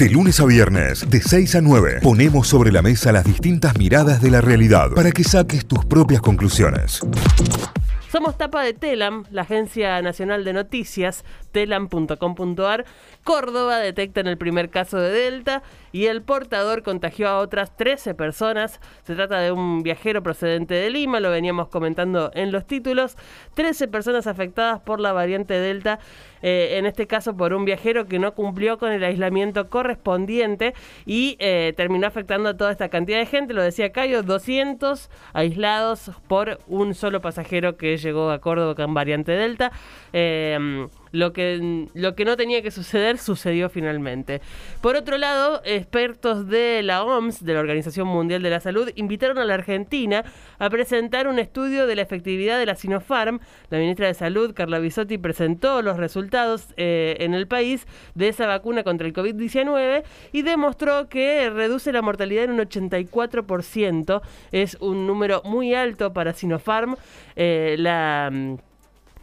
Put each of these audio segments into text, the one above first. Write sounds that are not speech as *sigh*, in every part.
De lunes a viernes, de 6 a 9, ponemos sobre la mesa las distintas miradas de la realidad para que saques tus propias conclusiones. Somos tapa de Telam, la Agencia Nacional de Noticias, telam.com.ar. Córdoba detecta en el primer caso de Delta y el portador contagió a otras 13 personas. Se trata de un viajero procedente de Lima, lo veníamos comentando en los títulos. 13 personas afectadas por la variante Delta, eh, en este caso por un viajero que no cumplió con el aislamiento correspondiente y eh, terminó afectando a toda esta cantidad de gente. Lo decía Cayo, 200 aislados por un solo pasajero que llegó a Córdoba con variante Delta. Eh, lo que, lo que no tenía que suceder sucedió finalmente. Por otro lado, expertos de la OMS, de la Organización Mundial de la Salud, invitaron a la Argentina a presentar un estudio de la efectividad de la Sinopharm. La ministra de Salud, Carla Bisotti, presentó los resultados eh, en el país de esa vacuna contra el COVID-19 y demostró que reduce la mortalidad en un 84%. Es un número muy alto para Sinopharm. Eh, la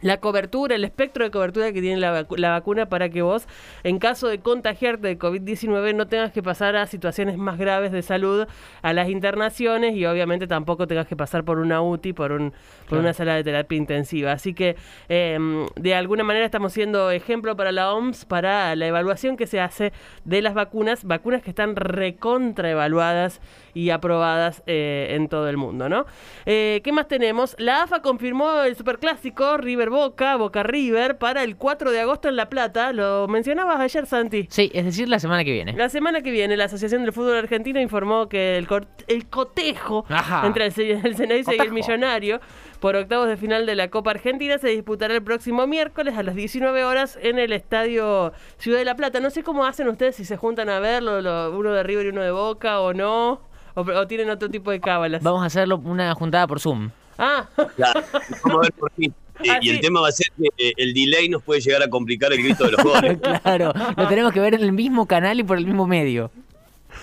la cobertura, el espectro de cobertura que tiene la, vacuna para que vos, en caso de contagiarte de COVID-19, no tengas que pasar a situaciones más graves de salud, a las internaciones y obviamente tampoco tengas que pasar por una UTI, por, un, por una sala de terapia intensiva. Así que em, de alguna manera estamos siendo ejemplo para la OMS, para la evaluación que se hace de las vacunas, vacunas que están recontraevaluadas y aprobadas eh, en todo el mundo, ¿no? Eh, ¿Qué más tenemos? La AFA confirmó el superclásico River Boca, Boca River, para el 4 de agosto en La Plata. Lo mencionabas ayer, Santi. Sí, es decir, la semana que viene. La semana que viene, la Asociación del Fútbol Argentino informó que el, el cotejo entre el, el y el Millonario por octavos de final de la Copa Argentina se disputará el próximo miércoles a las 19 horas en el Estadio Ciudad de La Plata. No sé cómo hacen ustedes si se juntan a verlo, uno de River y uno de Boca o no, o, tienen otro tipo de cábalas. Vamos a hacerlo una juntada por Zoom. Ah. vamos a ver por. *laughs* Ah, y el tema va a ser que el delay nos puede llegar a complicar el grito de los *laughs* goles. claro, lo tenemos que ver en el mismo canal y por el mismo medio.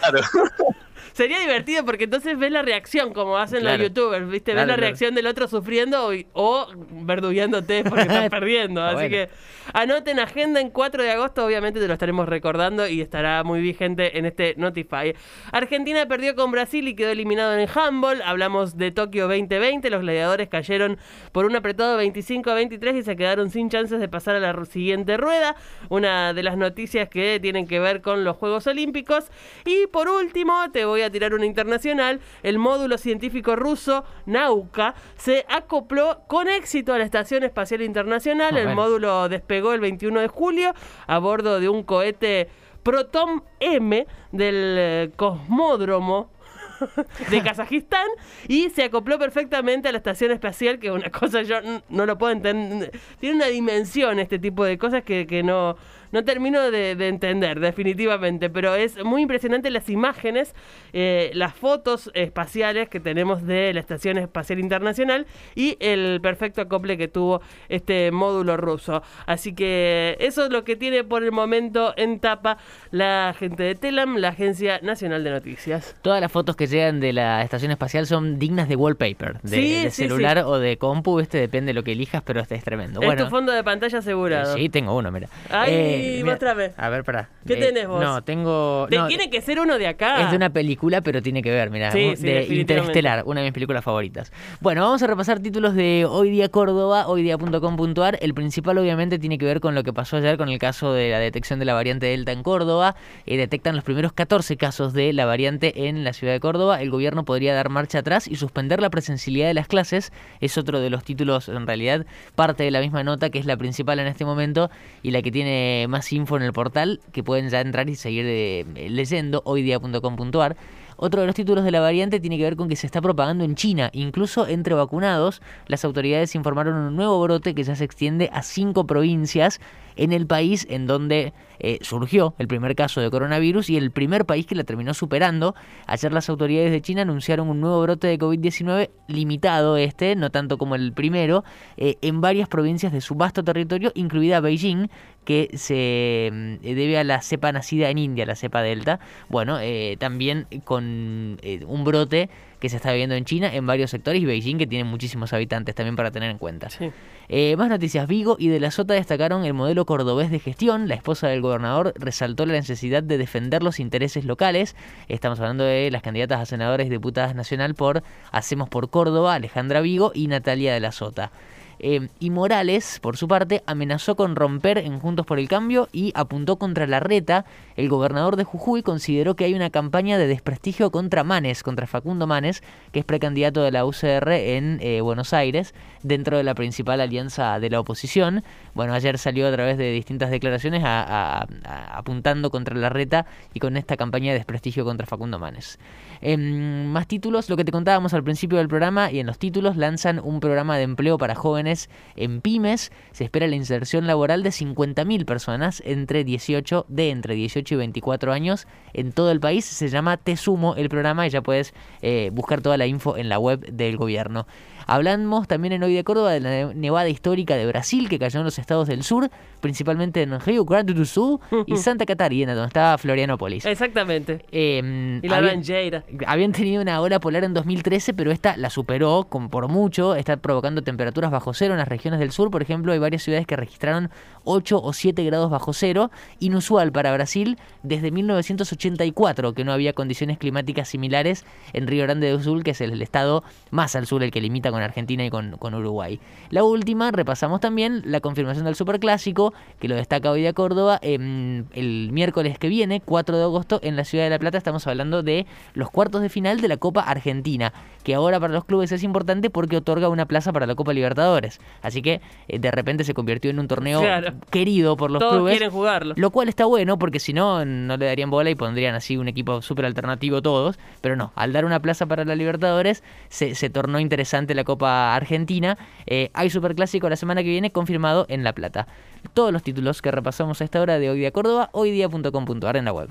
Claro. Sería divertido porque entonces ves la reacción, como hacen los youtubers, ¿viste? ves la reacción del otro sufriendo o, verduguiándote porque *laughs* estás perdiendo. Así que anoten agenda en 4 de agosto, obviamente te lo estaremos recordando y estará muy vigente en este Notify. Argentina perdió con Brasil y quedó eliminado en handball. Hablamos de Tokio 2020. Los gladiadores cayeron por un apretado 25 a 23 y se quedaron sin chances de pasar a la siguiente rueda. Una de las noticias que tienen que ver con los Juegos Olímpicos. Y por último, te voy a tirar una internacional, el módulo científico ruso Nauka se acopló con éxito a la Estación Espacial Internacional. el módulo despegó el 21 de julio a bordo de un cohete Proton M del eh, cosmódromo *laughs* de Kazajistán y se acopló perfectamente a la estación espacial, que es una cosa yo no lo puedo entender. Tiene una dimensión este tipo de cosas que, que no, no termino de, entender, definitivamente, pero es muy impresionante las imágenes, eh, las fotos espaciales que tenemos de la Estación Espacial Internacional y el perfecto acople que tuvo este módulo ruso. Así que eso es lo que tiene por el momento en tapa la gente de Telam, la Agencia Nacional de Noticias. Todas las fotos que llegan de la Estación Espacial son dignas de wallpaper, de, celular o de compu, este depende de lo que elijas, pero este es tremendo. Es tu fondo de pantalla asegurado. sí, tengo uno, mira. Ay, Sí, muéstrame. A ver, para. ¿Qué eh, tenés vos? No, tengo. tiene que ser uno de acá. Es de una película, pero tiene que ver, mira. de Interestelar, una de mis películas favoritas. Bueno, vamos a repasar títulos de Hoy Día Córdoba, hoydía.com.ar. El principal, obviamente, tiene que ver con lo que pasó ayer con el caso de la detección de la variante Delta en Córdoba. Eh, detectan los primeros 14 casos de la variante en la ciudad de Córdoba. El gobierno podría dar marcha atrás y suspender la presencialidad de las clases. Es otro de los títulos, en realidad, parte de la misma nota, que es la principal en este momento y la que tiene más info en el portal que pueden ya entrar y seguir eh, leyendo hoydia.com.ar. Otro de los títulos de la variante tiene que ver con que se está propagando en China, incluso entre vacunados. Las autoridades informaron un nuevo brote que ya se extiende a cinco provincias en el país en donde eh, surgió el primer caso de coronavirus y el primer país que la terminó superando. Ayer las autoridades de China anunciaron un nuevo brote de COVID-19 limitado este, no tanto como el primero, eh, en varias provincias de su vasto territorio, incluida Beijing, que se mm, debe a la cepa nacida en India, la cepa Delta. Bueno, eh, también con eh, un brote que se está viviendo en China en varios sectores y Beijing que tiene muchísimos habitantes también para tener en cuenta. Eh, más noticias, Vigo y de la Sota destacaron el modelo cordobés de gestión. La esposa del gobernador resaltó la necesidad de defender los intereses locales. Estamos hablando de las candidatas a senadores y diputadas nacional por Hacemos por Córdoba, Alejandra Vigo y Natalia de la Sota. Eh, y Morales, por su parte, amenazó con romper en Juntos por el Cambio y apuntó contra la reta. El gobernador de Jujuy consideró que hay una campaña de desprestigio contra Manes, contra Facundo Manes, que es precandidato de la UCR en eh, Buenos Aires, dentro de la principal alianza de la oposición. Bueno, ayer salió a través de distintas declaraciones apuntando contra la reta y con esta campaña de desprestigio contra Facundo Manes. En más títulos, lo que te contábamos al principio del programa y en los títulos lanzan un programa de empleo para jóvenes en pymes. Se espera la inserción laboral de 50.000 personas entre 18 de entre 18 y 24 años en todo el país. Se llama Te Sumo el programa y ya puedes eh, buscar toda la info en la web del gobierno. Hablamos también en Hoy de Córdoba de la nevada histórica de Brasil que cayó en los estados del sur, principalmente en Rio Grande do Sul y Santa Catarina, donde estaba Florianópolis. Exactamente. Em, y la habían, habían tenido una ola polar en 2013, pero esta la superó con, por mucho. Está provocando temperaturas bajo cero en las regiones del sur. Por ejemplo, hay varias ciudades que registraron 8 o 7 grados bajo cero, inusual para Brasil desde 1984, que no había condiciones climáticas similares en Río Grande do Sul, que es el estado más al sur, el que limita con Argentina y con, Uruguay. La última, repasamos también la confirmación del Superclásico, que lo destaca hoy de Córdoba, el miércoles que viene, 4 de agosto, en la ciudad de La Plata, estamos hablando de los cuartos de final de la Copa Argentina, que ahora para los clubes es importante porque otorga una plaza para la Copa Libertadores. Así que eh, de repente se convirtió en un torneo querido por los Todos clubes. quieren jugarlo. Lo cual está bueno porque si no, no le darían bola y pondrían así un equipo súper alternativo todos. Pero no, al dar una plaza para la Libertadores se, se tornó interesante la Copa Argentina. Eh, hay Superclásico la semana que viene confirmado en La Plata. Todos los títulos que repasamos a esta hora de Hoy Día Córdoba, hoydía.com.ar en la web.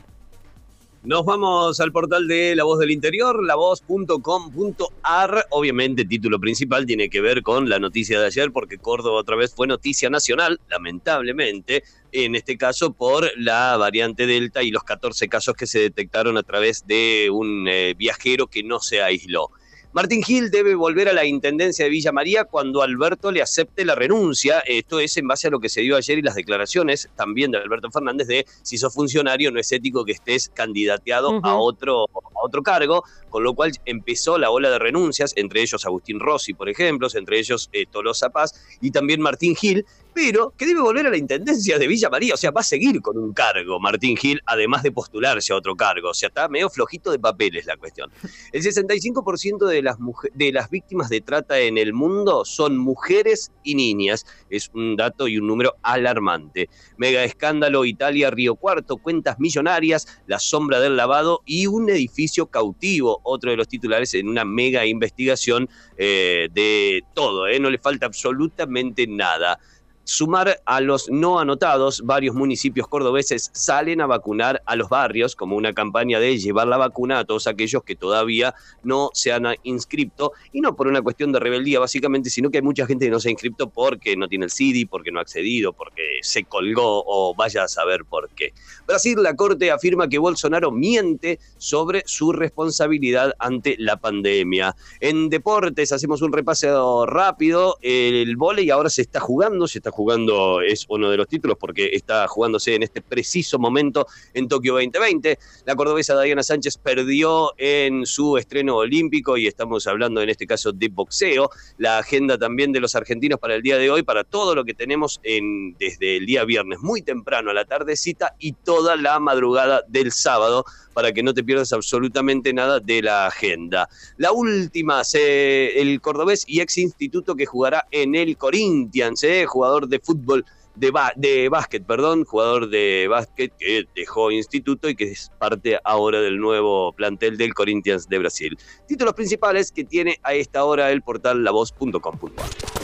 Nos vamos al portal de La Voz del Interior, lavoz.com.ar. Obviamente, título principal tiene que ver con la noticia de ayer, porque Córdoba otra vez fue noticia nacional, lamentablemente, en este caso por la variante Delta y los 14 casos que se detectaron a través de un eh, viajero que no se aisló. Martín Gil debe volver a la Intendencia de Villa María cuando Alberto le acepte la renuncia. Esto es en base a lo que se dio ayer y las declaraciones también de Alberto Fernández de si sos funcionario no es ético que estés candidateado a, otro, a otro cargo, con lo cual empezó la ola de renuncias, entre ellos Agustín Rossi, por ejemplo, entre ellos eh, Tolosa Paz y también Martín Gil, pero que debe volver a la Intendencia de Villa María, o sea, va a seguir con un cargo Martín Gil, además de postularse a otro cargo, o sea, está medio flojito de papeles la cuestión. El 65% de las, de las víctimas de trata en el mundo son mujeres y niñas, es un dato y un número alarmante. Mega escándalo Italia Río Cuarto, cuentas millonarias, la sombra del lavado y un edificio cautivo, otro de los titulares en una mega investigación eh, de todo, ¿eh? no le falta absolutamente nada sumar a los no anotados, varios municipios cordobeses salen a vacunar a los barrios como una campaña de llevar la vacuna a todos aquellos que todavía no se han inscrito y no por una cuestión de rebeldía básicamente, sino que hay mucha gente que no se ha inscrito porque no tiene el CD, porque no ha accedido, porque se colgó o vaya a saber por qué. Brasil, la Corte afirma que Bolsonaro miente sobre su responsabilidad ante la pandemia. En deportes hacemos un repaso rápido, el volei ahora se está jugando, se está jugando, es uno de los títulos porque está jugándose en este preciso momento en Tokio 2020. La cordobesa Diana Sánchez perdió en su estreno olímpico y estamos hablando en este caso de boxeo. La agenda también de los argentinos para el día de hoy, para todo lo que tenemos en, desde el día viernes, muy temprano a la tardecita y toda la madrugada del sábado para que no te pierdas absolutamente nada de la agenda. La última, el cordobés y ex instituto que jugará en el Corinthians, ¿eh? jugador de fútbol, de, de básquet, perdón, jugador de básquet que dejó instituto y que es parte ahora del nuevo plantel del Corinthians de Brasil. Títulos principales que tiene a esta hora el portal lavoz.com.ar.